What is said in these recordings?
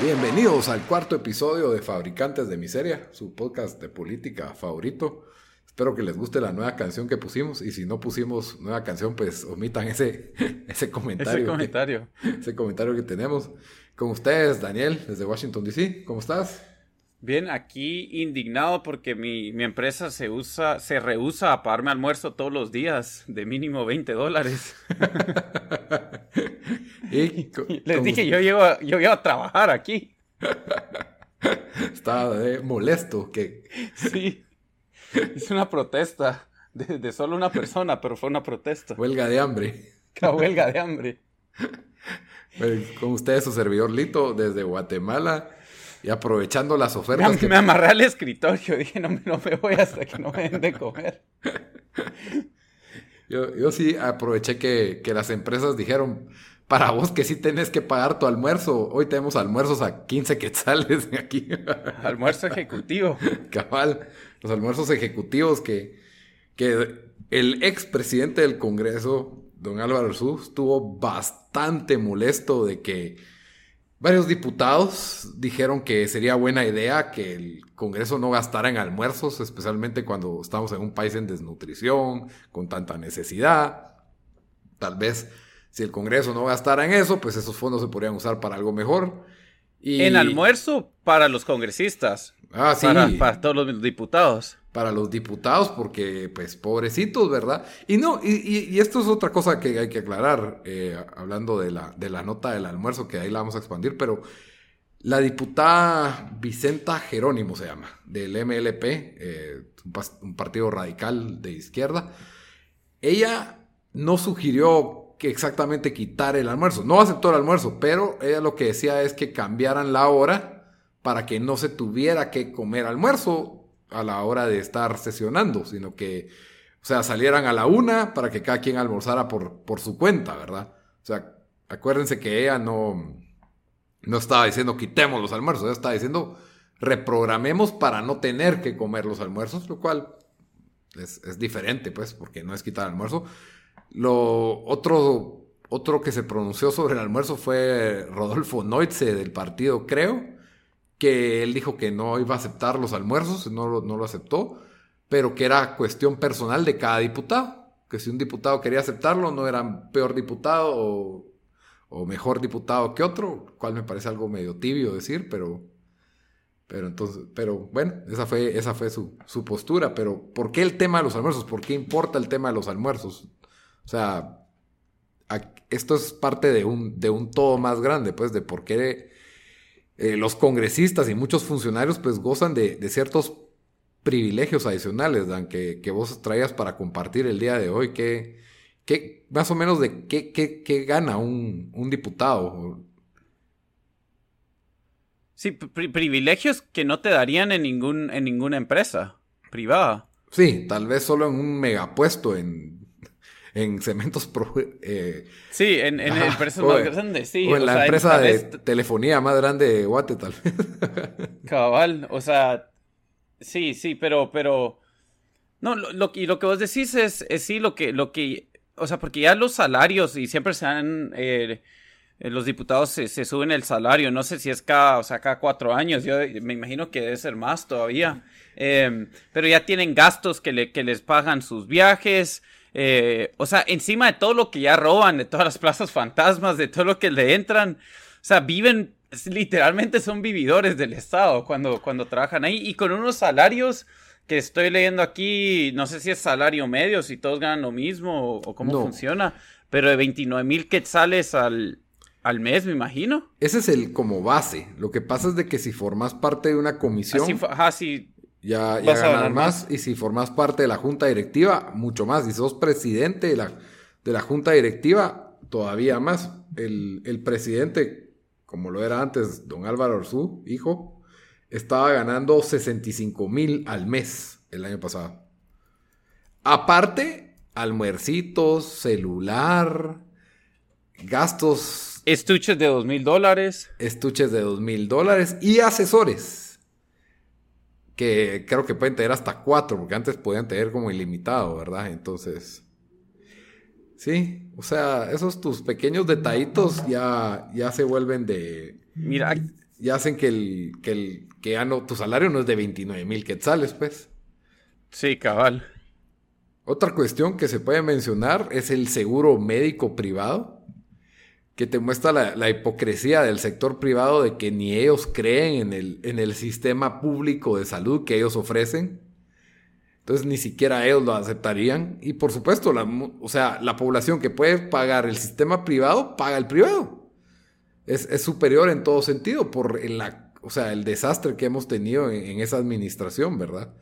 Bienvenidos al cuarto episodio de Fabricantes de Miseria, su podcast de política favorito. Espero que les guste la nueva canción que pusimos y si no pusimos nueva canción, pues omitan ese, ese comentario. Ese comentario. Que, ese comentario que tenemos. Con ustedes, Daniel, desde Washington, D.C. ¿Cómo estás? Bien, aquí indignado porque mi, mi, empresa se usa, se rehúsa a pagarme almuerzo todos los días de mínimo 20 dólares. ¿Y, Les dije, yo llego, yo llego a trabajar aquí. Estaba molesto que... Sí, es una protesta de, de, solo una persona, pero fue una protesta. Huelga de hambre. La huelga de hambre. Con ustedes su servidor Lito desde Guatemala y aprovechando las ofertas. Me, que... me amarré al escritorio, dije, no, no me voy hasta que no me den de comer. yo, yo sí aproveché que, que, las empresas dijeron, para vos que sí tenés que pagar tu almuerzo, hoy tenemos almuerzos a 15 quetzales aquí. Almuerzo ejecutivo. Cabal, los almuerzos ejecutivos que, que el expresidente del Congreso, don Álvaro Arzú, estuvo bastante molesto de que Varios diputados dijeron que sería buena idea que el Congreso no gastara en almuerzos, especialmente cuando estamos en un país en desnutrición, con tanta necesidad. Tal vez si el Congreso no gastara en eso, pues esos fondos se podrían usar para algo mejor. Y... En almuerzo para los congresistas. Ah, sí. Para, para todos los diputados para los diputados, porque, pues, pobrecitos, ¿verdad? Y no, y, esto es otra cosa que hay que aclarar, eh, hablando de la, de la nota del almuerzo, que ahí la vamos a expandir, pero la diputada Vicenta Jerónimo se llama, del MLP, eh, un, un partido radical de izquierda, ella no sugirió que exactamente quitar el almuerzo, no aceptó el almuerzo, pero ella lo que decía es que cambiaran la hora para que no se tuviera que comer almuerzo a la hora de estar sesionando, sino que, o sea, salieran a la una para que cada quien almorzara por, por su cuenta, ¿verdad? O sea, acuérdense que ella no, no estaba diciendo quitemos los almuerzos, ella estaba diciendo reprogramemos para no tener que comer los almuerzos, lo cual es, es diferente, pues, porque no es quitar almuerzo. Lo otro, otro que se pronunció sobre el almuerzo fue Rodolfo Neutze del partido, creo que él dijo que no iba a aceptar los almuerzos, no no lo aceptó, pero que era cuestión personal de cada diputado, que si un diputado quería aceptarlo, no era peor diputado o, o mejor diputado que otro, cual me parece algo medio tibio decir, pero, pero entonces, pero bueno, esa fue, esa fue su, su, postura, pero ¿por qué el tema de los almuerzos? ¿Por qué importa el tema de los almuerzos? O sea, esto es parte de un, de un todo más grande, pues, de por qué eh, los congresistas y muchos funcionarios pues gozan de, ciertos privilegios adicionales, Dan, que, vos traías para compartir el día de hoy. ¿Qué, qué más o menos de qué, qué, gana un, un, diputado? Sí, privilegios que no te darían en, ningún, en ninguna empresa privada. Sí, tal vez solo en un megapuesto en en cementos pro, eh, sí en, en empresas más grandes sí o en la empresa de telefonía más grande de Guate tal vez. Cabal o sea sí sí pero pero no lo, y lo que vos decís es, es sí lo que lo que o sea porque ya los salarios y siempre se han eh, los diputados se, se, suben el salario, no sé si es cada, o sea, cada cuatro años, yo me imagino que debe ser más todavía, eh, pero ya tienen gastos que, le, que les pagan sus viajes, eh, o sea, encima de todo lo que ya roban, de todas las plazas fantasmas, de todo lo que le entran, o sea, viven, literalmente son vividores del Estado cuando, cuando trabajan ahí y con unos salarios que estoy leyendo aquí, no sé si es salario medio, si todos ganan lo mismo o, cómo funciona, pero de 29 mil quetzales al, al mes, me imagino. Ese es el como base. Lo que pasa es de que si formas parte de una comisión... Así, ajá, ya, ya ganas más. Y si formas parte de la junta directiva, mucho más. Y si sos presidente de la, de la junta directiva, todavía más. El, el presidente, como lo era antes, don Álvaro Orzú, hijo, estaba ganando 65 mil al mes el año pasado. Aparte, almuercitos, celular, gastos. Estuches de dos mil dólares. Estuches de dos mil dólares y asesores que creo que pueden tener hasta cuatro, porque antes podían tener como ilimitado, ¿verdad? Entonces, sí, o sea, esos tus pequeños detallitos ya, ya se vuelven de, Mira. Y hacen que el, que el, que ya no, tu salario no es de 29 mil quetzales, pues. Sí, cabal. Otra cuestión que se puede mencionar es el seguro médico privado, que te muestra la, hipocresía del sector privado de que ni ellos creen en el, en el sistema público de salud que ellos ofrecen. Entonces ni siquiera ellos lo aceptarían. Y por supuesto, la, o sea, la población que puede pagar el sistema privado, paga el privado. Es, superior en todo sentido por la, o sea, el desastre que hemos tenido en esa administración, ¿verdad?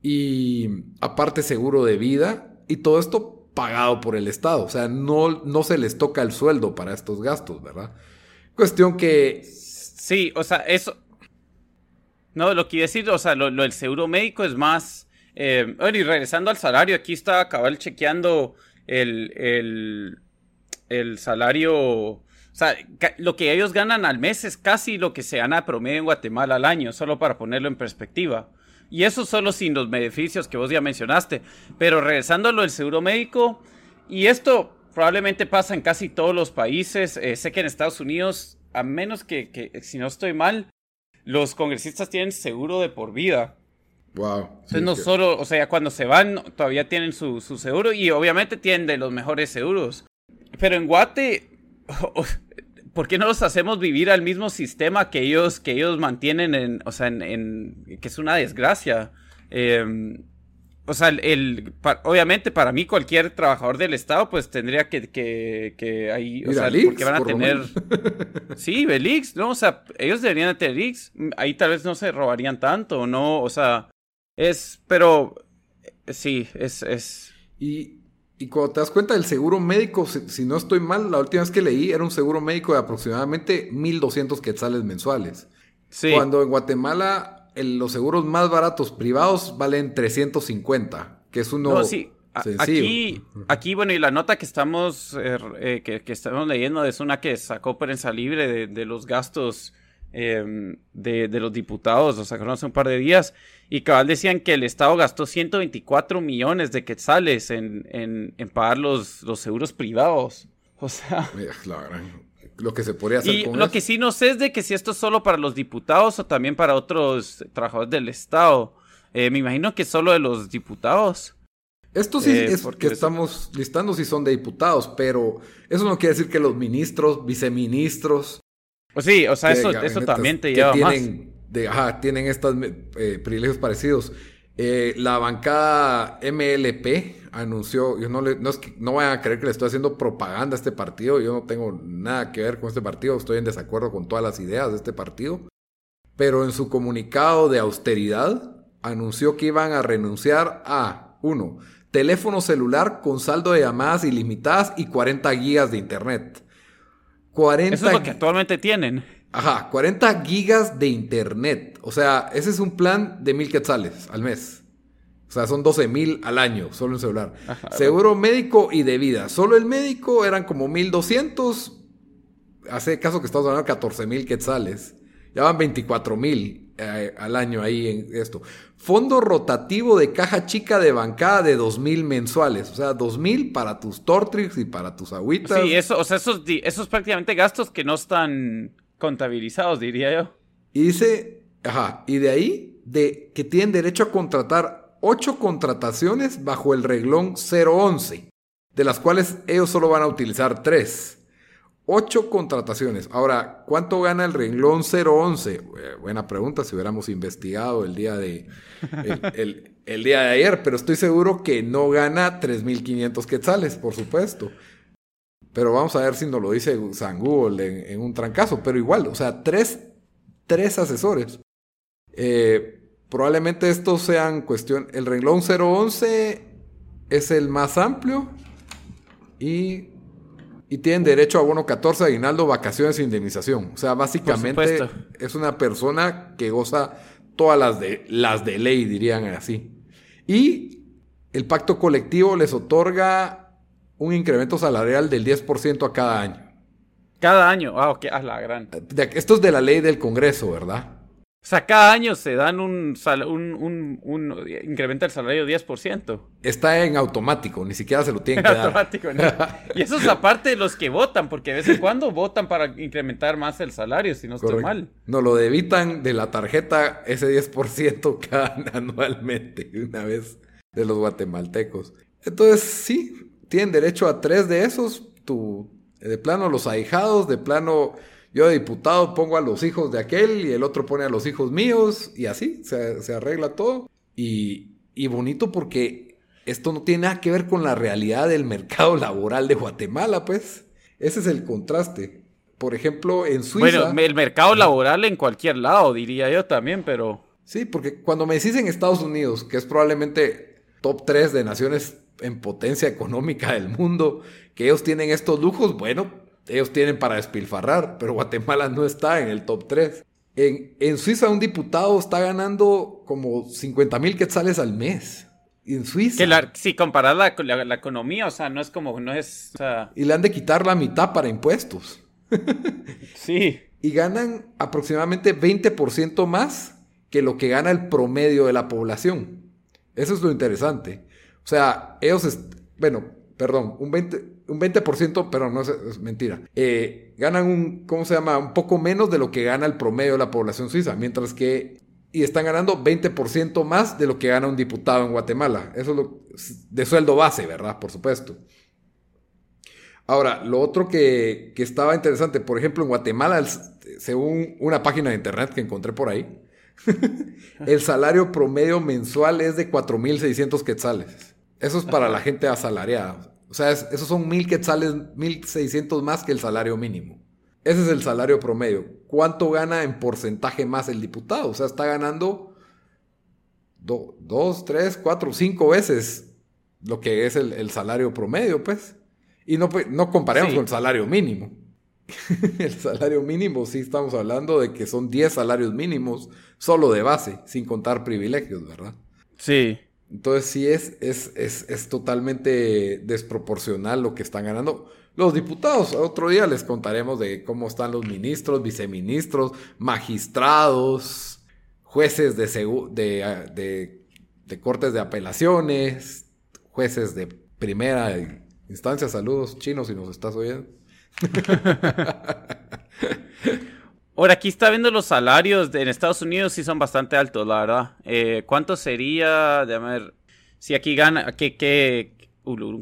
Y aparte seguro de vida. Y todo esto pagado por el Estado. O sea, no, no se les toca el sueldo para estos gastos, ¿verdad? Cuestión que... Sí, o sea, eso... No, lo que iba a decir, o sea, lo, lo del seguro médico es más... Eh, bueno, y regresando al salario, aquí está cabal chequeando el, el, el salario... O sea, lo que ellos ganan al mes es casi lo que se gana promedio en Guatemala al año, solo para ponerlo en perspectiva. Y eso solo sin los beneficios que vos ya mencionaste. Pero regresando a lo del seguro médico, y esto probablemente pasa en casi todos los países. Eh, sé que en Estados Unidos, a menos que, si no estoy mal, los congresistas tienen seguro de por vida. Wow. Entonces no solo, o sea, cuando se van todavía tienen su, su, seguro y obviamente tienen de los mejores seguros. Pero en Guate, ¿por qué no los hacemos vivir al mismo sistema que ellos, que ellos mantienen en, o sea, en, que es una desgracia? Em, o sea, el, obviamente para mí cualquier trabajador del Estado pues tendría que, que, que ahí, o sea, porque van a tener... sí, Belix, ¿no? O sea, ellos deberían de tener X, ahí tal vez no se robarían tanto, ¿no? O sea, es, pero sí, es... es... Y, y cuando te das cuenta del seguro médico, si, no estoy mal, la última vez que leí era un seguro médico de aproximadamente 1.200 quetzales mensuales. Sí. Cuando en Guatemala los seguros más baratos privados valen 350, que es uno... No, sí. Aquí, aquí, bueno, y la nota que estamos, er, eh, que, estamos leyendo es una que sacó prensa libre de, de los gastos Em, de, los diputados, lo sacaron hace un par de días, y cabal decían que el Estado gastó 124 millones de quetzales en, en, pagar los, los seguros privados. O sea... lo que se podría hacer y lo que sí no sé es de que si esto es solo para los diputados o también para otros trabajadores del Estado. Eh, me imagino que solo de los diputados. Esto sí eh, es porque estamos listando si son de diputados, pero eso no quiere decir que los ministros, viceministros, pues sí, o sea, eso, eso también te lleva tienen, De, ajá, tienen estos eh, privilegios parecidos. Eh, la bancada MLP anunció, yo no, le, no, es que, no vayan a creer que le estoy haciendo propaganda a este partido, yo no tengo nada que ver con este partido, estoy en desacuerdo con todas las ideas de este partido, pero en su comunicado de austeridad anunció que iban a renunciar a, uno, teléfono celular con saldo de llamadas ilimitadas y 40 gigas de internet. 40 Eso es lo que actualmente tienen. Ajá, 40 gigas de internet. O sea, ese es un plan de mil quetzales al mes. O sea, son 12 mil al año, solo en celular. Seguro médico y de vida. Solo el médico eran como 1200. Hace caso que estamos hablando de 14 mil quetzales. Ya van 24 mil eh, al año ahí en esto. Fondo rotativo de caja chica de bancada de 2 mil mensuales. O sea, 2 mil para tus Tortrix y para tus agüitas. Sí, eso, o sea, esos, esos prácticamente gastos que no están contabilizados, diría yo. Y dice, ajá, y de ahí, de que tienen derecho a contratar 8 contrataciones bajo el reglón 011, de las cuales ellos solo van a utilizar 3. Ocho contrataciones. Ahora, ¿cuánto gana el renglón 011? Eh, buena pregunta, si hubiéramos investigado el día de el, día de ayer, pero estoy seguro que no gana 3.500 quetzales, por supuesto. Pero vamos a ver si nos lo dice San Google en, un trancazo. Pero igual, o sea, tres, tres asesores. Eh, probablemente estos sean cuestión. El renglón 011 es el más amplio. Y y tienen derecho a bono 14, aguinaldo, vacaciones e indemnización. O sea, básicamente es una persona que goza todas las de, las de ley, dirían así. Y el pacto colectivo les otorga un incremento salarial del 10% a cada año. Cada año, ah, ok, a la gran. esto es de la ley del Congreso, ¿verdad? O sea, cada año se dan un, un, un, incrementa el salario 10%. Está en automático, ni siquiera se lo tienen que dar. automático, Y eso es aparte de los que votan, porque de vez en cuando votan para incrementar más el salario, si no estoy mal. No, lo debitan de la tarjeta ese 10% cada anualmente, una vez, de los guatemaltecos. Entonces, sí, tienen derecho a tres de esos, tu, de plano los ahijados, de plano yo de diputado pongo a los hijos de aquel y el otro pone a los hijos míos y así se, arregla todo. Y, y, bonito porque esto no tiene nada que ver con la realidad del mercado laboral de Guatemala, pues. Ese es el contraste. Por ejemplo, en Suiza... Bueno, el mercado laboral en cualquier lado, diría yo también, pero... Sí, porque cuando me decís en Estados Unidos, que es probablemente top 3 de naciones en potencia económica del mundo, que ellos tienen estos lujos, bueno, ellos tienen para despilfarrar, pero Guatemala no está en el top 3. En, en Suiza un diputado está ganando como 50 mil quetzales al mes. En Suiza. si comparas la, la, economía, o sea, no es como, no es... Y le han de quitar la mitad para impuestos. sí. Y ganan aproximadamente 20% más que lo que gana el promedio de la población. Eso es lo interesante. O sea, ellos, bueno, perdón, un 20, un 20%, pero no es, mentira. Eh, ganan un, ¿cómo se llama? Un poco menos de lo que gana el promedio de la población suiza, mientras que, y están ganando 20% más de lo que gana un diputado en Guatemala. Eso es lo, de sueldo base, ¿verdad? Por supuesto. Ahora, lo otro que, que estaba interesante, por ejemplo, en Guatemala, según una página de internet que encontré por ahí, el salario promedio mensual es de 4.600 quetzales. Eso es para la gente asalariada. O sea, esos son mil quetzales, mil seiscientos más que el salario mínimo. Ese es el salario promedio. ¿Cuánto gana en porcentaje más el diputado? O sea, está ganando dos, tres, cuatro, cinco veces lo que es el, salario promedio, pues. Y no, pues, no comparemos con el salario mínimo. el salario mínimo, sí estamos hablando de que son 10 salarios mínimos solo de base, sin contar privilegios, ¿verdad? Sí. Entonces sí es, es, es, totalmente desproporcional lo que están ganando los diputados. Otro día les contaremos de cómo están los ministros, viceministros, magistrados, jueces de, de, de, cortes de apelaciones, jueces de primera instancia. Saludos chinos si nos estás oyendo. Ahora, aquí está viendo los salarios en Estados Unidos, sí son bastante altos, la verdad. Eh, ¿Cuánto sería? Déjame ver. Si aquí gana, que, que,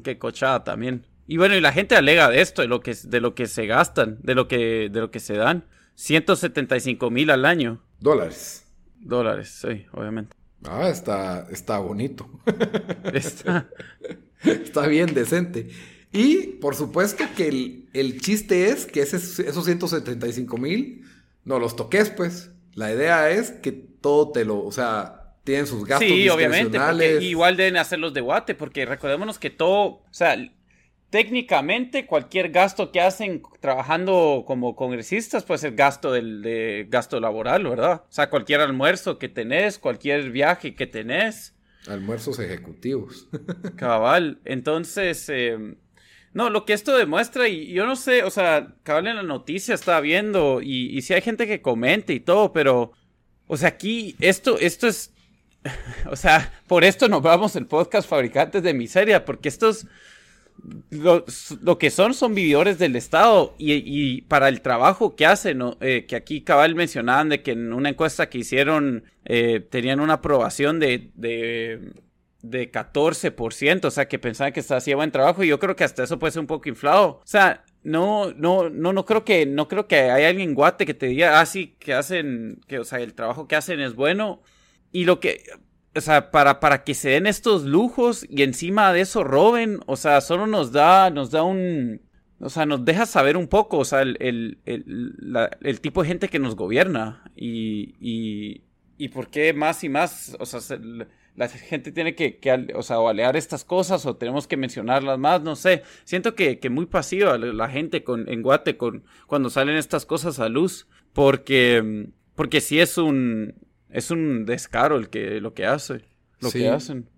qué cochada también. Y bueno, y la gente alega de esto, de lo que, de lo que se gastan, de lo que, de lo que se dan. 175 mil al año. Dólares. Dólares, sí, obviamente. Ah, está, está bonito. Está. está bien decente. Y por supuesto que el, el chiste es que ese, esos 175 mil no los toques, pues. La idea es que todo te lo, o sea, tienen sus gastos. Sí, obviamente, igual deben hacerlos de guate, porque recordémonos que todo, o sea, técnicamente cualquier gasto que hacen trabajando como congresistas puede ser gasto del de gasto laboral, ¿verdad? O sea, cualquier almuerzo que tenés, cualquier viaje que tenés. Almuerzos ejecutivos. Cabal. Entonces, eh, no, lo que esto demuestra, y yo no sé, o sea, cabal en la noticia estaba viendo, y, si hay gente que comente y todo, pero, o sea, aquí, esto, esto es, o sea, por esto nos vamos el podcast Fabricantes de Miseria, porque estos, lo, lo que son, son vividores del Estado, y, para el trabajo que hacen, eh, que aquí cabal mencionaban de que en una encuesta que hicieron, eh, tenían una aprobación de de 14%, o sea, que pensaban que hacía buen trabajo y yo creo que hasta eso puede ser un poco inflado. O sea, no, no, no, no creo que, no creo que haya alguien guate que te diga, ah, sí, que hacen, que, o sea, el trabajo que hacen es bueno. Y lo que, o sea, para, para que se den estos lujos y encima de eso roben, o sea, solo nos da, nos da un, o sea, nos deja saber un poco, o sea, el, el, tipo de gente que nos gobierna y, y, y por qué más y más, o sea, la gente tiene que, o sea, alear estas cosas o tenemos que mencionarlas más, no sé. Siento que, que muy pasiva la gente con, en Guate con, cuando salen estas cosas a luz, porque, porque sí es un, es un descaro el que, lo que hace, lo que hacen.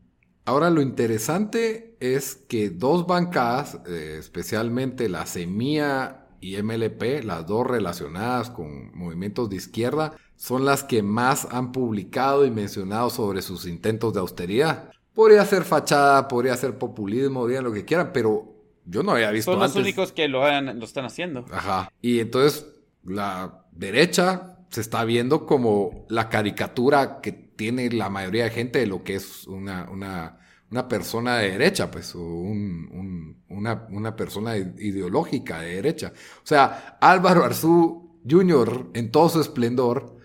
Ahora lo interesante es que dos bancadas, eh, especialmente la Semilla y MLP, las dos relacionadas con movimientos de izquierda, son las que más han publicado y mencionado sobre sus intentos de austeridad. Podría ser fachada, podría ser populismo, digan lo que quieran, pero yo no había visto Son los únicos que lo, lo están haciendo. Ajá. Y entonces la derecha se está viendo como la caricatura que tiene la mayoría de gente de lo que es una, una, una persona de derecha, pues, o un, una, una, persona ideológica de derecha. O sea, Álvaro Arzú Jr. en todo su esplendor,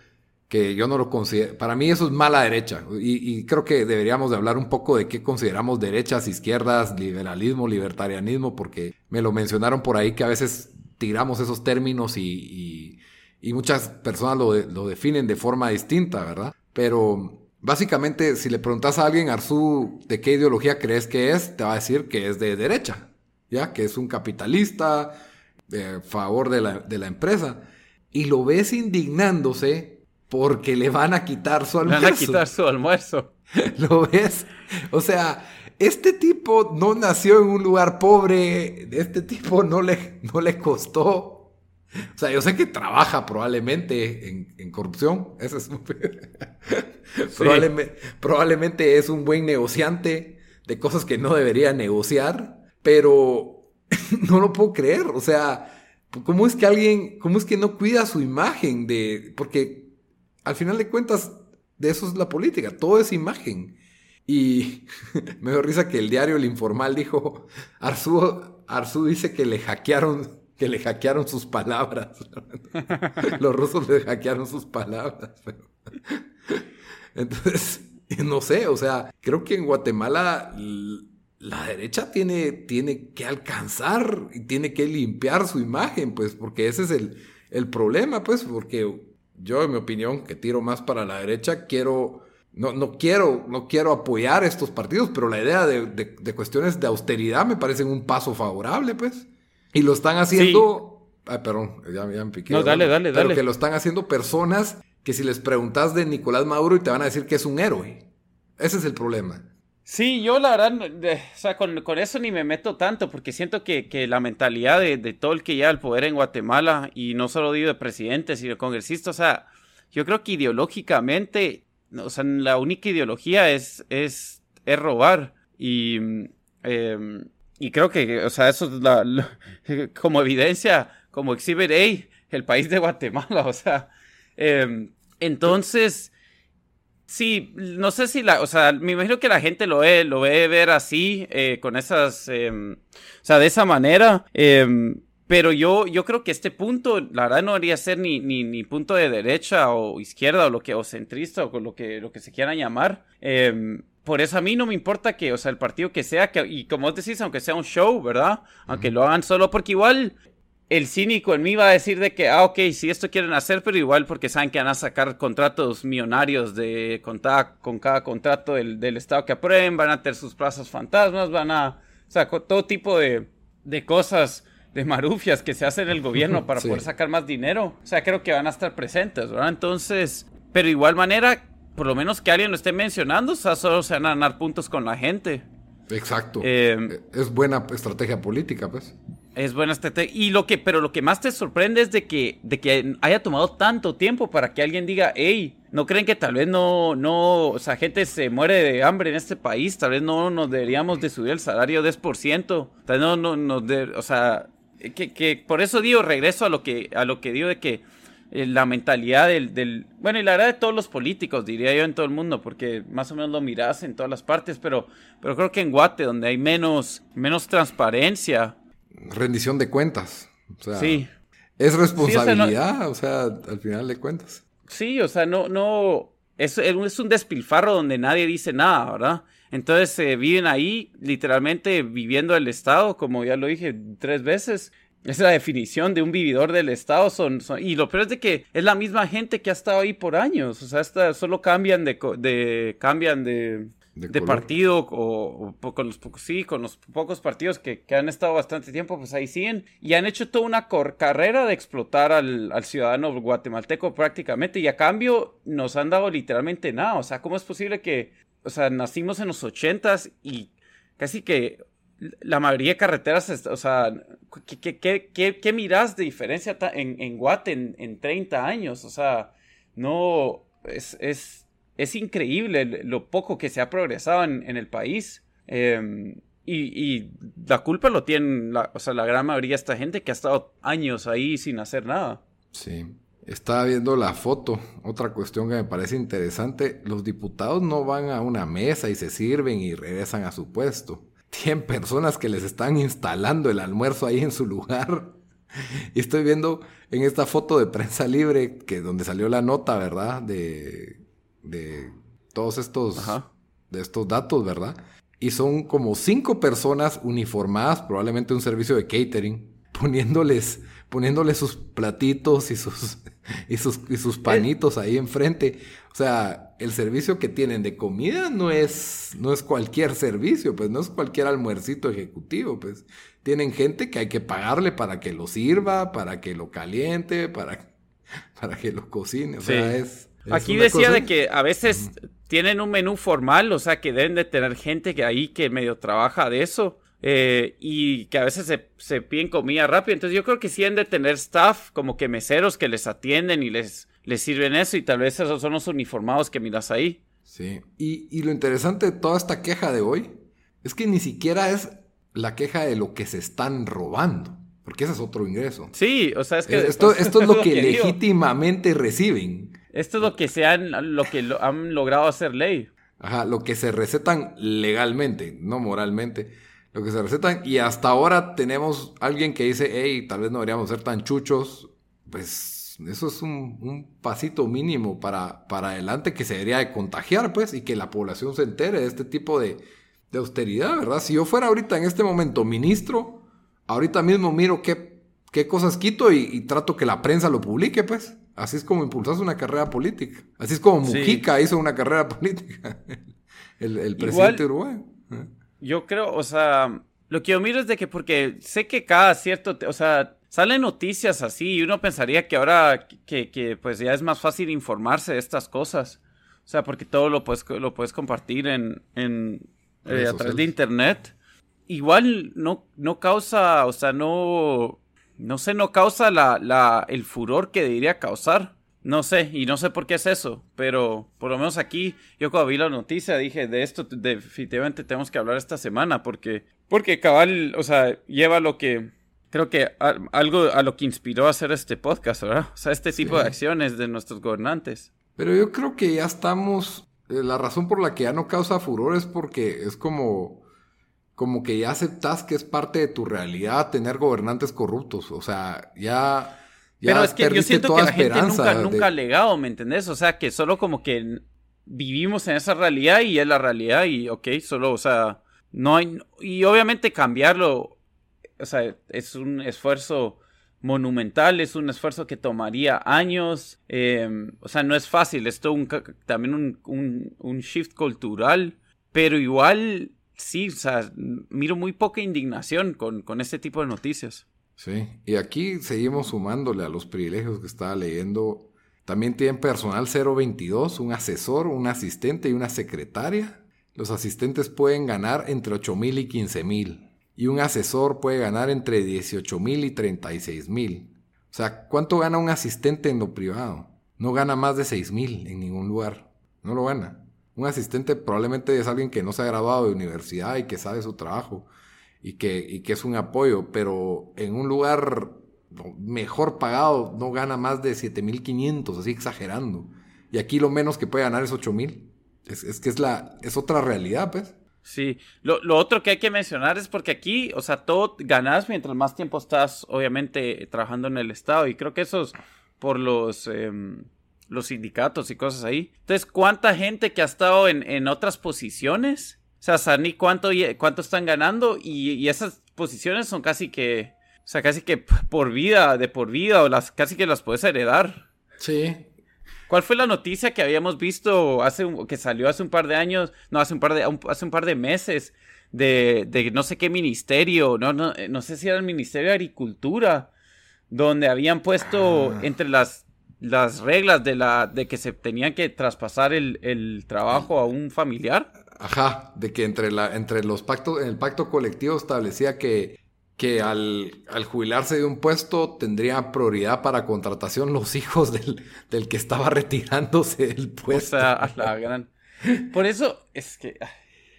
que yo no lo considero, para mí eso es mala derecha, y, creo que deberíamos de hablar un poco de qué consideramos derechas, izquierdas, liberalismo, libertarianismo, porque me lo mencionaron por ahí que a veces tiramos esos términos y, y, muchas personas lo, lo definen de forma distinta, ¿verdad? Pero Básicamente, si le preguntas a alguien, Arzú, ¿de qué ideología crees que es? Te va a decir que es de derecha, ¿ya? Que es un capitalista, a favor de la, de la, empresa. Y lo ves indignándose porque le van a quitar su almuerzo. Le van a quitar su almuerzo. ¿Lo ves? O sea, este tipo no nació en un lugar pobre, este tipo no le, no le costó o sea, yo sé que trabaja probablemente en, corrupción. Eso es probablemente, probablemente es un buen negociante de cosas que no debería negociar, pero no lo puedo creer. O sea, ¿cómo es que alguien, cómo es que no cuida su imagen de, porque al final de cuentas, de eso es la política, todo es imagen. Y me dio risa que el diario El Informal dijo, Arzú, Arzú dice que le hackearon que le hackearon sus palabras. Los rusos le hackearon sus palabras. Entonces, no sé, o sea, creo que en Guatemala la derecha tiene, tiene que alcanzar y tiene que limpiar su imagen, pues, porque ese es el, el problema, pues, porque yo, en mi opinión, que tiro más para la derecha, quiero... No, no, quiero, no quiero apoyar estos partidos, pero la idea de, de cuestiones de austeridad me parece un paso favorable, pues. Y lo están haciendo. Ay, perdón, ya, me piqué. No, dale, dale, pero que lo están haciendo personas que si les preguntas de Nicolás Maduro y te van a decir que es un héroe. Ese es el problema. Sí, yo la verdad, o sea, con, eso ni me meto tanto, porque siento que, la mentalidad de, todo el que lleva el poder en Guatemala, y no solo digo de presidentes, sino de congresistas, o sea, yo creo que ideológicamente, o sea, la única ideología es, es, es robar. Y eh, y creo que, o sea, eso es la, como evidencia, como exhibit A, el país de Guatemala, o sea, em, entonces, sí, no sé si la, o sea, me imagino que la gente lo ve, lo ve ver así, eh, con esas, em, o sea, de esa manera, em, pero yo, yo creo que este punto, la verdad, no debería ser ni, ni, ni, punto de derecha o izquierda o lo que, o centrista o lo que, lo que se quieran llamar por eso a mí no me importa que, o sea, el partido que sea, que, y como vos decís, aunque sea un show, ¿verdad? Aunque lo hagan solo porque igual el cínico en mí va a decir de que, ah, ok, si esto quieren hacer, pero igual porque saben que van a sacar contratos millonarios de, con, con cada contrato del, Estado que aprueben, van a tener sus plazas fantasmas, van a, o sea, todo tipo de, de cosas de marufias que se hacen en el gobierno para poder sacar más dinero. O sea, creo que van a estar presentes, ¿verdad? Entonces, pero igual manera, por lo menos que alguien lo esté mencionando, o sea, solo se van a ganar puntos con la gente. Exacto. Eh, es buena estrategia política, pues. Es buena estrategia. Y lo que, pero lo que más te sorprende es de que, de que haya tomado tanto tiempo para que alguien diga, hey, ¿no creen que tal vez no, no, o sea, gente se muere de hambre en este país? Tal vez no nos deberíamos de subir el salario 10%. Tal vez no, no, no o sea, que, por eso digo, regreso a lo que, a lo que digo de que eh, la mentalidad del, Bueno, y la verdad de todos los políticos, diría yo, en todo el mundo, porque más o menos lo miras en todas las partes, pero, pero creo que en Guate, donde hay menos, menos transparencia. Rendición de cuentas. O sea, sí. Es responsabilidad, o, sea, al final de cuentas. Sí, o sea, no, no. Es, es un despilfarro donde nadie dice nada, ¿verdad? Entonces eh, viven ahí, literalmente viviendo el Estado, como ya lo dije tres veces, es la definición de un vividor del Estado. Son, y lo peor es de que es la misma gente que ha estado ahí por años. O sea, solo cambian de, de cambian de, de, partido o, con los pocos, sí, con los pocos partidos que, que, han estado bastante tiempo, pues ahí siguen. Y han hecho toda una carrera de explotar al, al, ciudadano guatemalteco prácticamente. Y a cambio nos han dado literalmente nada. O sea, ¿cómo es posible que, o sea, nacimos en los ochentas y casi que la mayoría de carreteras, o sea, ¿qué, qué, qué, miras de diferencia en, en Guate en, 30 años? O sea, no, es, es, es increíble lo poco que se ha progresado en, el país. Em, y, la culpa lo tienen, la, o sea, la gran mayoría de esta gente que ha estado años ahí sin hacer nada. Sí. Estaba viendo la foto. Otra cuestión que me parece interesante. Los diputados no van a una mesa y se sirven y regresan a su puesto. Tienen personas que les están instalando el almuerzo ahí en su lugar. Y estoy viendo en esta foto de prensa libre, que donde salió la nota, ¿verdad? De, de todos estos, de estos datos, ¿verdad? Y son como cinco personas uniformadas, probablemente un servicio de catering, poniéndoles, poniéndoles sus platitos y sus, y sus, y sus panitos ahí enfrente. O sea, el servicio que tienen de comida no es, no es cualquier servicio, pues no es cualquier almuercito ejecutivo, pues tienen gente que hay que pagarle para que lo sirva, para que lo caliente, para, para que lo cocine. O sea, es, Aquí decía de que a veces tienen un menú formal, o sea, que deben de tener gente que ahí que medio trabaja de eso. Eh, y que a veces se, se, piden comida rápida. Entonces yo creo que sí han de tener staff, como que meseros que les atienden y les, les sirven eso. Y tal vez esos son los uniformados que miras ahí. Sí. Y, y lo interesante de toda esta queja de hoy es que ni siquiera es la queja de lo que se están robando. Porque ese es otro ingreso. Sí, o sea, es que... Esto, esto es lo que, legítimamente reciben. Esto es lo que se han, lo que han logrado hacer ley. Ajá, lo que se recetan legalmente, no moralmente. Lo que se recetan. Y hasta ahora tenemos alguien que dice, hey, tal vez no deberíamos ser tan chuchos. Pues eso es un, pasito mínimo para, para adelante que se debería de contagiar, pues, y que la población se entere de este tipo de, de austeridad, ¿verdad? Si yo fuera ahorita en este momento ministro, ahorita mismo miro qué, qué cosas quito y trato que la prensa lo publique, pues. Así es como impulsas una carrera política. Así es como Mujica hizo una carrera política. el, presidente uruguayo. Yo creo, o sea, lo que yo miro es de que porque sé que cada cierto, o sea, salen noticias así y uno pensaría que ahora que, que pues ya es más fácil informarse de estas cosas. O sea, porque todo lo puedes, lo puedes compartir en, en eh, a través de internet. Igual no, no causa, o sea, no no sé, no causa la, la, el furor que debería causar. No sé, y no sé por qué es eso, pero por lo menos aquí, yo cuando vi la noticia dije, de esto definitivamente tenemos que hablar esta semana, porque, porque cabal, o sea, lleva lo que, creo que algo a lo que inspiró a hacer este podcast, ¿verdad? O sea, este tipo de acciones de nuestros gobernantes. Pero yo creo que ya estamos, eh, la razón por la que ya no causa furor es porque es como como que ya aceptas que es parte de tu realidad tener gobernantes corruptos. O sea, ya. ya Pero es que yo siento que la gente nunca, nunca ha legado, ¿me entendés? O sea, que solo como que vivimos en esa realidad y es la realidad y ok, solo, o sea, no hay. Y obviamente cambiarlo, o sea, es un esfuerzo monumental, es un esfuerzo que tomaría años, em, o sea, no es fácil, esto un, también un, un, un shift cultural, pero igual sí, o sea, miro muy poca indignación con, con este tipo de noticias. Sí, y aquí seguimos sumándole a los privilegios que estaba leyendo. También tienen personal 022, un asesor, un asistente y una secretaria. Los asistentes pueden ganar entre 8 mil y 15 mil. Y un asesor puede ganar entre 18 mil y 36 mil. O sea, ¿cuánto gana un asistente en lo privado? No gana más de 6 mil en ningún lugar. No lo gana. Un asistente probablemente es alguien que no se ha graduado de universidad y que sabe su trabajo y que, que es un apoyo, pero en un lugar mejor pagado no gana más de 7.500, así exagerando. Y aquí lo menos que puede ganar es 8.000. Es, es que es, la, es otra realidad, pues. Sí, lo, otro que hay que mencionar es porque aquí, o sea, todo ganas mientras más tiempo estás, obviamente, trabajando en el Estado. Y creo que eso es por los... Em, los sindicatos y cosas ahí. Entonces, ¿cuánta gente que ha estado en, otras posiciones? O sea, Sani, ¿cuánto, cuánto están ganando? Y, esas posiciones son casi que, o sea, casi que por vida, de por vida, o las casi que las puedes heredar. Sí. ¿Cuál fue la noticia que habíamos visto hace que salió hace un par de años? No, hace un par de, hace un par de meses. De, de no sé qué ministerio, no, no, no sé si era el Ministerio de Agricultura, donde habían puesto ah. entre las las reglas de la de que se tenían que traspasar el, trabajo a un familiar. Ajá, de que entre, la, entre los pactos, en el pacto colectivo establecía que, que al, al, jubilarse de un puesto tendría prioridad para contratación los hijos del, del que estaba retirándose del puesto. O sea, la gran... Por eso es que...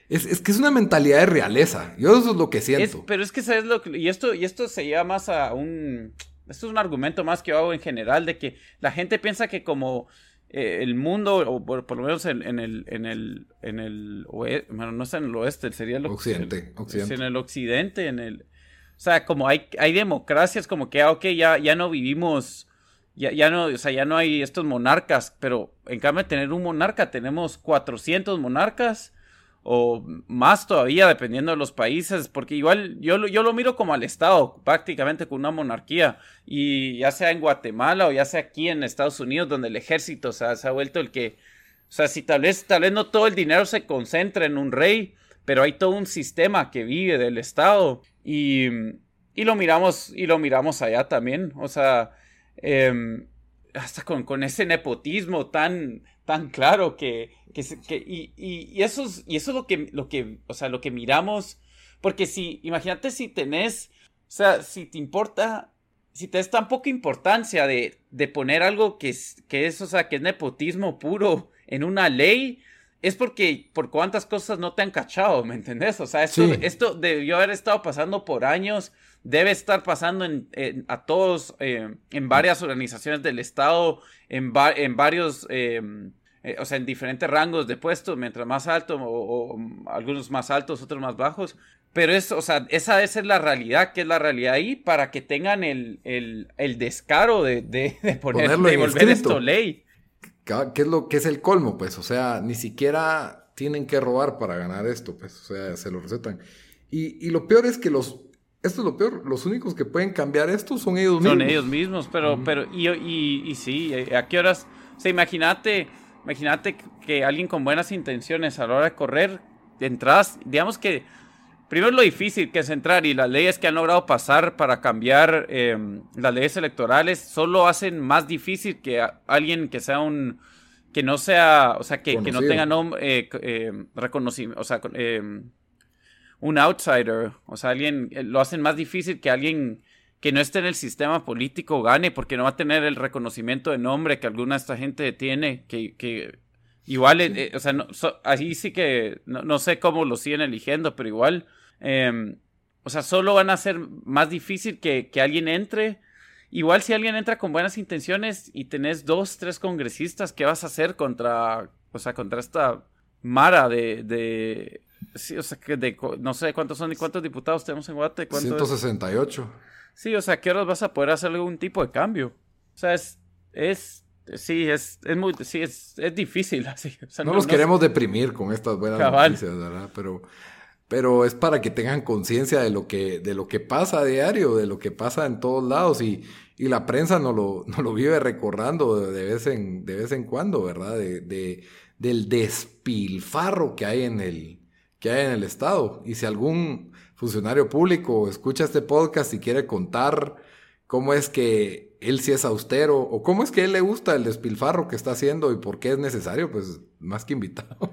Es, es, que es una mentalidad de realeza. Yo eso es lo que siento. pero es que sabes lo que... Y esto, y esto se lleva más a un... Esto es un argumento más que yo hago en general de que la gente piensa que como eh, el mundo, o por, lo menos en, el, en el, en el oeste, bueno, no es en el oeste, sería el occidente. occidente. En el occidente, en el... O sea, como hay, hay democracias, como que, ah, ok, ya, ya no vivimos, ya, ya no, o sea, ya no hay estos monarcas, pero en cambio de tener un monarca, tenemos 400 monarcas o más todavía dependiendo de los países, porque igual yo, yo lo miro como al Estado, prácticamente con una monarquía, y ya sea en Guatemala o ya sea aquí en Estados Unidos, donde el ejército se ha vuelto el que, o sea, si tal vez, tal vez no todo el dinero se concentra en un rey, pero hay todo un sistema que vive del Estado, y, y lo miramos, y lo miramos allá también, o sea, em, hasta con, con ese nepotismo tan, tan claro que, que, que y, y, eso es, y eso es lo que, lo que, o sea, lo que miramos, porque si, imagínate si tenés, o sea, si te importa, si te das tan poca importancia de, de poner algo que es, que es, o sea, que es nepotismo puro en una ley, es porque por cuántas cosas no te han cachado, ¿me entendés? O sea, esto, esto debió haber estado pasando por años, debe estar pasando en, a todos, eh, en varias organizaciones del Estado, en, en varios, em, eh, o sea, en diferentes rangos de puestos, mientras más alto o, algunos más altos, otros más bajos. Pero es, o sea, esa debe ser la realidad, que es la realidad ahí, para que tengan el, el, el descaro de, de, de poner, de volver esto ley. ¿Qué es lo que es el colmo? Pues, o sea, ni siquiera tienen que robar para ganar esto, pues, o sea, se lo recetan. Y, y lo peor es que los, esto es lo peor, los únicos que pueden cambiar esto son ellos mismos. Son ellos mismos, pero, pero, y, y, y sí, ¿a qué horas? O sea, imagínate Imagínate que alguien con buenas intenciones a la hora de correr, de entradas, digamos que primero lo difícil que es entrar y las leyes que han logrado pasar para cambiar em, las leyes electorales solo hacen más difícil que alguien que sea un que no sea, o sea, que, que no tenga nombre, eh, em, reconocimiento, o sea, em, un outsider, o sea, alguien, eh, lo hacen más difícil que alguien que no esté en el sistema político gane porque no va a tener el reconocimiento de nombre que alguna de esta gente tiene, que, que igual, eh, o sea, no, ahí sí que no, sé cómo lo siguen eligiendo, pero igual, em, o sea, solo van a ser más difícil que, que, alguien entre. Igual si alguien entra con buenas intenciones y tenés dos, tres congresistas, ¿qué vas a hacer contra, o sea, contra esta mara de, de Sí, o sea, que de, no sé cuántos son y cuántos diputados tenemos en Guate. 168. Sí, o sea, ¿qué horas vas a poder hacer algún tipo de cambio? O sea, es, es sí, es, es muy, sí, es, es difícil así. no, nos queremos deprimir con estas buenas noticias, ¿verdad? Pero, pero es para que tengan conciencia de lo que, de lo que pasa a diario, de lo que pasa en todos lados y, y la prensa no lo, no lo vive recordando de vez en, de vez en cuando, ¿verdad? De, de, del despilfarro que hay en el, que hay en el Estado. Y si algún funcionario público escucha este podcast y quiere contar cómo es que él sí es austero o cómo es que a él le gusta el despilfarro que está haciendo y por qué es necesario, pues más que invitado.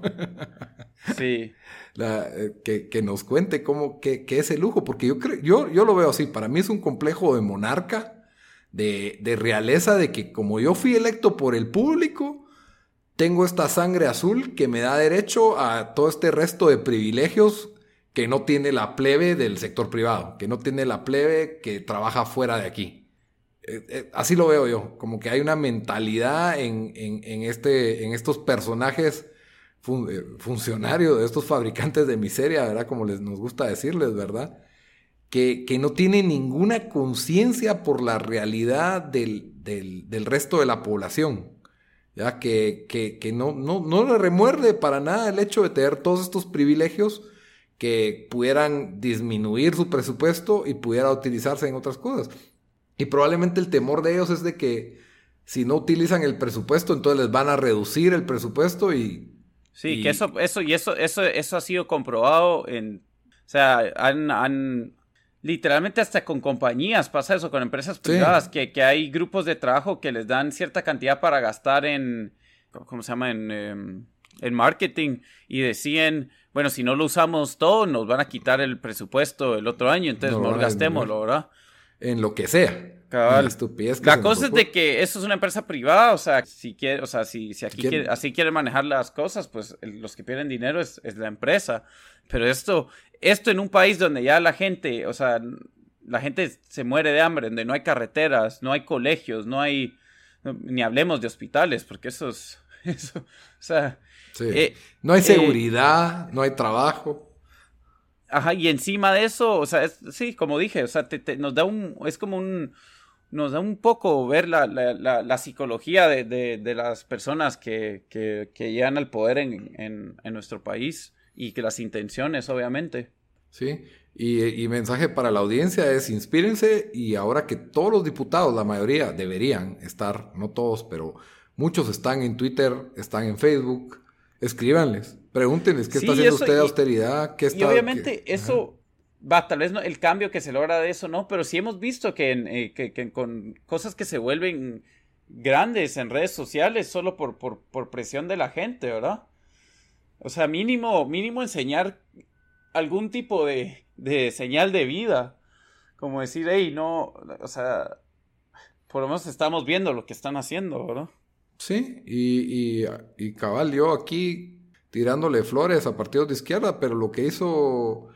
Sí. Eh, que, nos cuente cómo, qué, es el lujo, porque yo, creo, yo, yo lo veo así, para mí es un complejo de monarca, de, de realeza, de que como yo fui electo por el público, tengo esta sangre azul que me da derecho a todo este resto de privilegios que no tiene la plebe del sector privado, que no tiene la plebe que trabaja fuera de aquí. Eh, eh, así lo veo yo, como que hay una mentalidad en, este, en estos personajes eh, funcionarios, de estos fabricantes de miseria, ¿verdad? Como les nos gusta decirles, ¿verdad? Que, que no tienen ninguna conciencia por la realidad del, resto de la población. ¿ya? Que, que, no, no, no le remuerde para nada el hecho de tener todos estos privilegios que pudieran disminuir su presupuesto y pudiera utilizarse en otras cosas. Y probablemente el temor de ellos es de que si no utilizan el presupuesto, entonces les van a reducir el presupuesto y... Sí, que eso, eso, y eso, eso, eso ha sido comprobado en... O sea, han, han literalmente hasta con compañías pasa eso, con empresas privadas, que, que, hay grupos de trabajo que les dan cierta cantidad para gastar en, ¿cómo se llama? En, em, el marketing y decían, bueno, si no lo usamos todo, nos van a quitar el presupuesto el otro año, entonces no, gastémoslo, ¿verdad? En lo que sea. La estupidez la cosa es de que eso es una empresa privada, o sea, si quiere, o sea, si, si aquí quiere, así quieren manejar las cosas, pues los que pierden dinero es, es, la empresa. Pero esto, esto en un país donde ya la gente, o sea, la gente se muere de hambre, donde no hay carreteras, no hay colegios, no hay, ni hablemos de hospitales, porque eso es, eso, o sea... Eh, no hay eh, seguridad, no hay trabajo. Ajá, y encima de eso, o sea, sí, como dije, o sea, nos da un, es como un, nos da un poco ver la, la, la, psicología de, de, las personas que, que, que, llegan al poder en, en, en, nuestro país y que las intenciones, obviamente. Sí, y, y, mensaje para la audiencia es inspírense y ahora que todos los diputados, la mayoría, deberían estar, no todos, pero muchos están en Twitter, están en Facebook, escríbanles, pregúntenles qué está haciendo usted de austeridad, qué está... Y obviamente eso va, tal vez no, el cambio que se logra de eso, no, pero sí hemos visto que, eh, que, con cosas que se vuelven grandes en redes sociales solo por, por, por, presión de la gente, ¿verdad? O sea, mínimo, mínimo enseñar algún tipo de, de señal de vida. Como decir, hey, no, o sea, por lo menos estamos viendo lo que están haciendo, ¿verdad? Sí, y, y, y cabal, yo aquí tirándole flores a partidos de izquierda, pero lo que hizo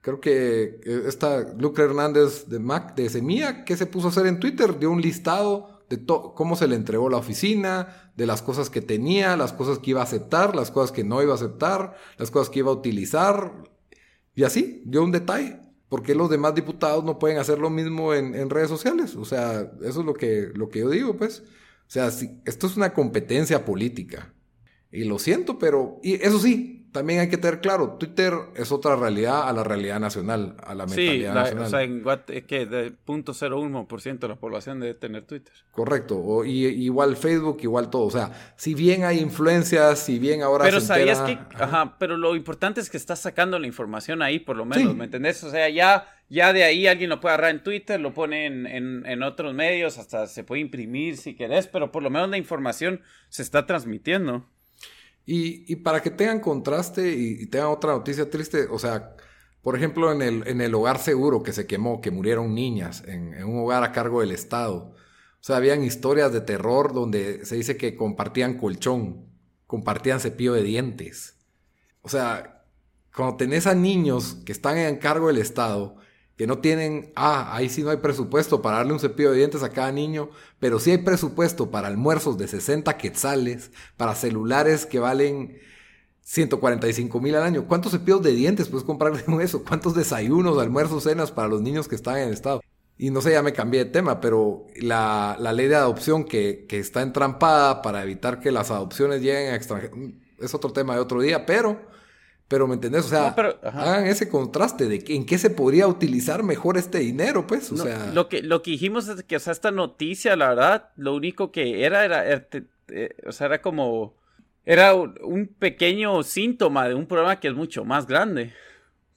Creo que eh, esta Luke Hernández de Mac, de Semilla, ¿qué se puso a hacer en Twitter? Dio un listado de cómo se le entregó la oficina, de las cosas que tenía, las cosas que iba a aceptar, las cosas que no iba a aceptar, las cosas que iba a utilizar. Y así, dio un detalle. porque los demás diputados no pueden hacer lo mismo en, redes sociales? O sea, eso es lo que, lo que yo digo, pues. Sea, si, esto es una competencia política. Y lo siento, pero... Y eso sí, también hay que tener claro, Twitter es otra realidad a la realidad nacional, a la mentalidad sí, nacional. O sea, en es que de 0.01% de la población debe tener Twitter. Correcto, o, y, igual Facebook, igual todo. O sea, si bien hay influencias, si bien ahora Pero sabías que, ajá. pero lo importante es que estás sacando la información ahí, por lo menos, ¿me entendés? O sea, ya, ya de ahí alguien lo puede agarrar en Twitter, lo pone en, en, en otros medios, hasta se puede imprimir si querés, pero por lo menos la información se está transmitiendo. Y, para que tengan contraste y, tengan otra noticia triste, o sea, por ejemplo, en el, en el hogar seguro que se quemó, que murieron niñas, en, un hogar a cargo del Estado. O sea, habían historias de terror donde se dice que compartían colchón, compartían cepillo de dientes. O sea, cuando tenés a niños que están en cargo del Estado, que no tienen, ah, ahí sí no hay presupuesto para darle un cepillo de dientes a cada niño, pero sí hay presupuesto para almuerzos de 60 quetzales, para celulares que valen 145 mil al año. ¿Cuántos cepillos de dientes puedes comprar con eso? ¿Cuántos desayunos, almuerzos, cenas para los niños que están en el estado? Y no sé, ya me cambié de tema, pero la, la ley de adopción que, que está entrampada para evitar que las adopciones lleguen a extranjeros, es otro tema de otro día, pero pero ¿me entendés? O sea, hagan ese contraste de en qué se podría utilizar mejor este dinero, pues. O sea. Lo que, lo que dijimos es que, o sea, esta noticia, la verdad, lo único que era, era, eh, o sea, era como. Era un pequeño síntoma de un problema que es mucho más grande.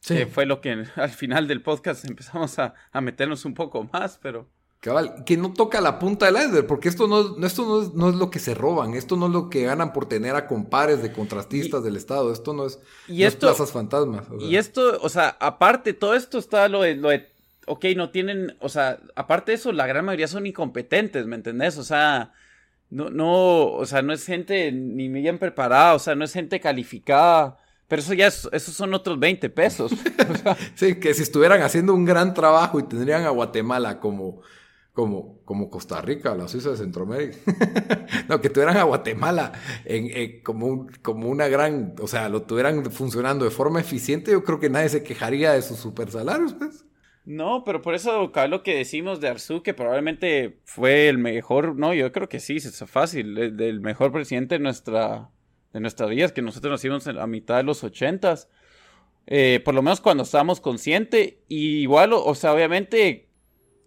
Sí. Que fue lo que al final del podcast empezamos a, a meternos un poco más, pero. Cabal, que no toca la punta del iceberg, porque esto no, esto no es, no es, lo que se roban, esto no es lo que ganan por tener a compares de contrastistas del Estado, esto no es, y plazas fantasmas. Y esto, o sea, aparte, todo esto está lo de, lo de, ok, no tienen, o sea, aparte de eso, la gran mayoría son incompetentes, ¿me entendés? O sea, no, no, o sea, no es gente ni bien preparada, o sea, no es gente calificada. Pero eso ya es, esos son otros 20 pesos. sí, que si estuvieran haciendo un gran trabajo y tendrían a Guatemala como, como, como Costa Rica, la Suiza de Centroamérica. no, que tuvieran a Guatemala en, como, como una gran, o sea, lo tuvieran funcionando de forma eficiente, yo creo que nadie se quejaría de sus super salarios, pues. No, pero por eso lo que decimos de Arzu, que probablemente fue el mejor, no, yo creo que sí, es fácil, el, mejor presidente de nuestra, de nuestras vidas, que nosotros nacimos a mitad de los ochentas. Eh, por lo menos cuando estábamos conscientes, igual, o sea, obviamente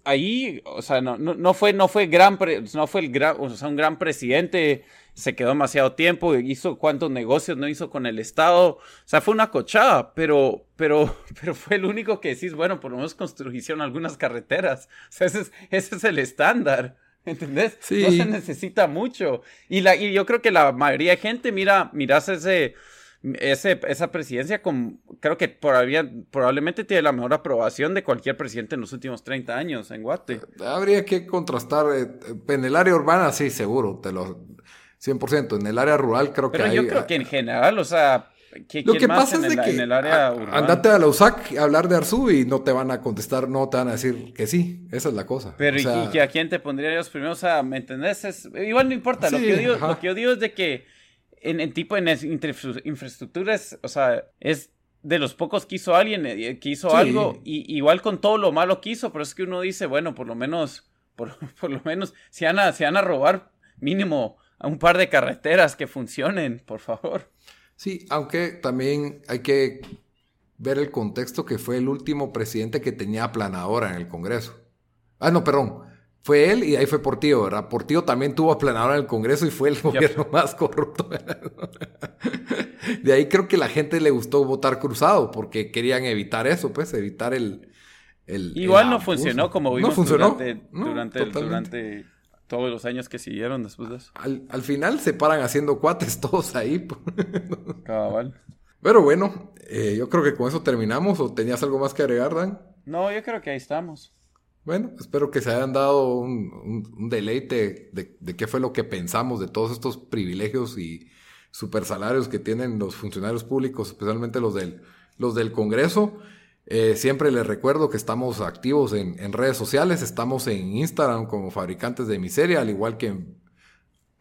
ahí, o sea, no, no, fue, no fue gran, no fue el gran, o sea, un gran presidente, se quedó demasiado tiempo, hizo cuántos negocios no hizo con el Estado, o sea, fue una cochada, pero, pero, pero fue el único que decís, bueno, por lo menos construyeron algunas carreteras, o sea, ese es, ese es el estándar. ¿Entendés? Sí. No se necesita mucho. Y, la, y yo creo que la mayoría de gente mira, miras ese, ese, esa presidencia con, creo que probablemente tiene la mejor aprobación de cualquier presidente en los últimos 30 años en Guate. Habría que contrastar, eh, en el área urbana sí, seguro, te lo 100%, en el área rural creo que Pero yo creo que en general, o sea, lo que pasa es de que andate a la USAC a hablar de Arzú y no te van a contestar, no te van a decir que sí. Esa es la cosa. Pero ¿y, a quién te pondría ellos primero? O sea, ¿me entendés? igual no importa. lo, que yo digo, lo que yo digo es de que en, tipo en infraestructuras, o sea, es de los pocos que hizo alguien, eh, que hizo algo, y, igual con todo lo malo que hizo, pero es que uno dice, bueno, por lo menos, por, por lo menos, si van, a, si van a robar mínimo a un par de carreteras que funcionen, por favor. Sí, aunque también hay que ver el contexto que fue el último presidente que tenía aplanadora en el Congreso. Ah, no, perdón. Fue él y ahí fue Portillo, ¿verdad? Portillo también tuvo aplanadora en el Congreso y fue el gobierno más corrupto. de ahí creo que la gente le gustó votar cruzado porque querían evitar eso, pues, evitar el... Igual no funcionó como vimos no funcionó. durante, durante, durante todos los años que siguieron después de eso. Al, final se paran haciendo cuates todos ahí. Cabal. Pero bueno, eh, yo creo que con eso terminamos. ¿O tenías algo más que agregar, Dan? No, yo creo que ahí estamos. Bueno, espero que se hayan dado un, deleite de, qué fue lo que pensamos de todos estos privilegios y super salarios que tienen los funcionarios públicos, especialmente los del, Congreso. Eh, siempre les recuerdo que estamos activos en, redes sociales, estamos en Instagram como Fabricantes de Miseria, al igual que en,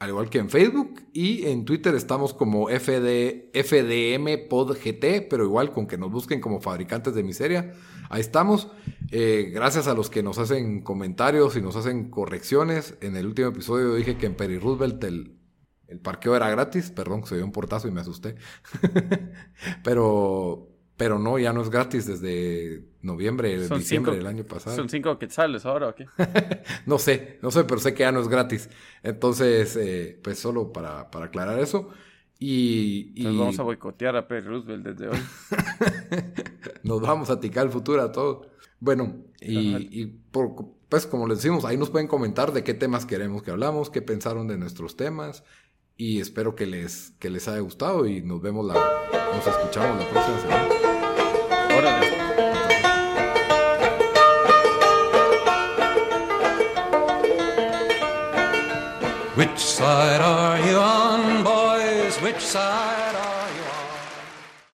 al igual que en Facebook, y en Twitter estamos como FD, FDM PodGT, pero igual con que nos busquen como Fabricantes de Miseria, ahí estamos. Eh, gracias a los que nos hacen comentarios y nos hacen correcciones. En el último episodio dije que en Peri Roosevelt el, el parqueo era gratis, perdón, se dio un portazo y me asusté. pero pero no, ya no es gratis desde noviembre, diciembre del año pasado. ¿Son cinco quetzales ahora o qué? no sé, no sé, pero sé que ya no es gratis. Entonces, eh, pues solo para, aclarar eso. Y, Nos vamos a boicotear a Perry Roosevelt desde hoy. Nos vamos a ticar el futuro a todos. Bueno, y, pues como les decimos, ahí nos pueden comentar de qué temas queremos que hablamos, qué pensaron de nuestros temas. Y espero que les, que les haya gustado y nos vemos la, nos escuchamos la próxima semana. Órale. Which side are you on, boys? Which side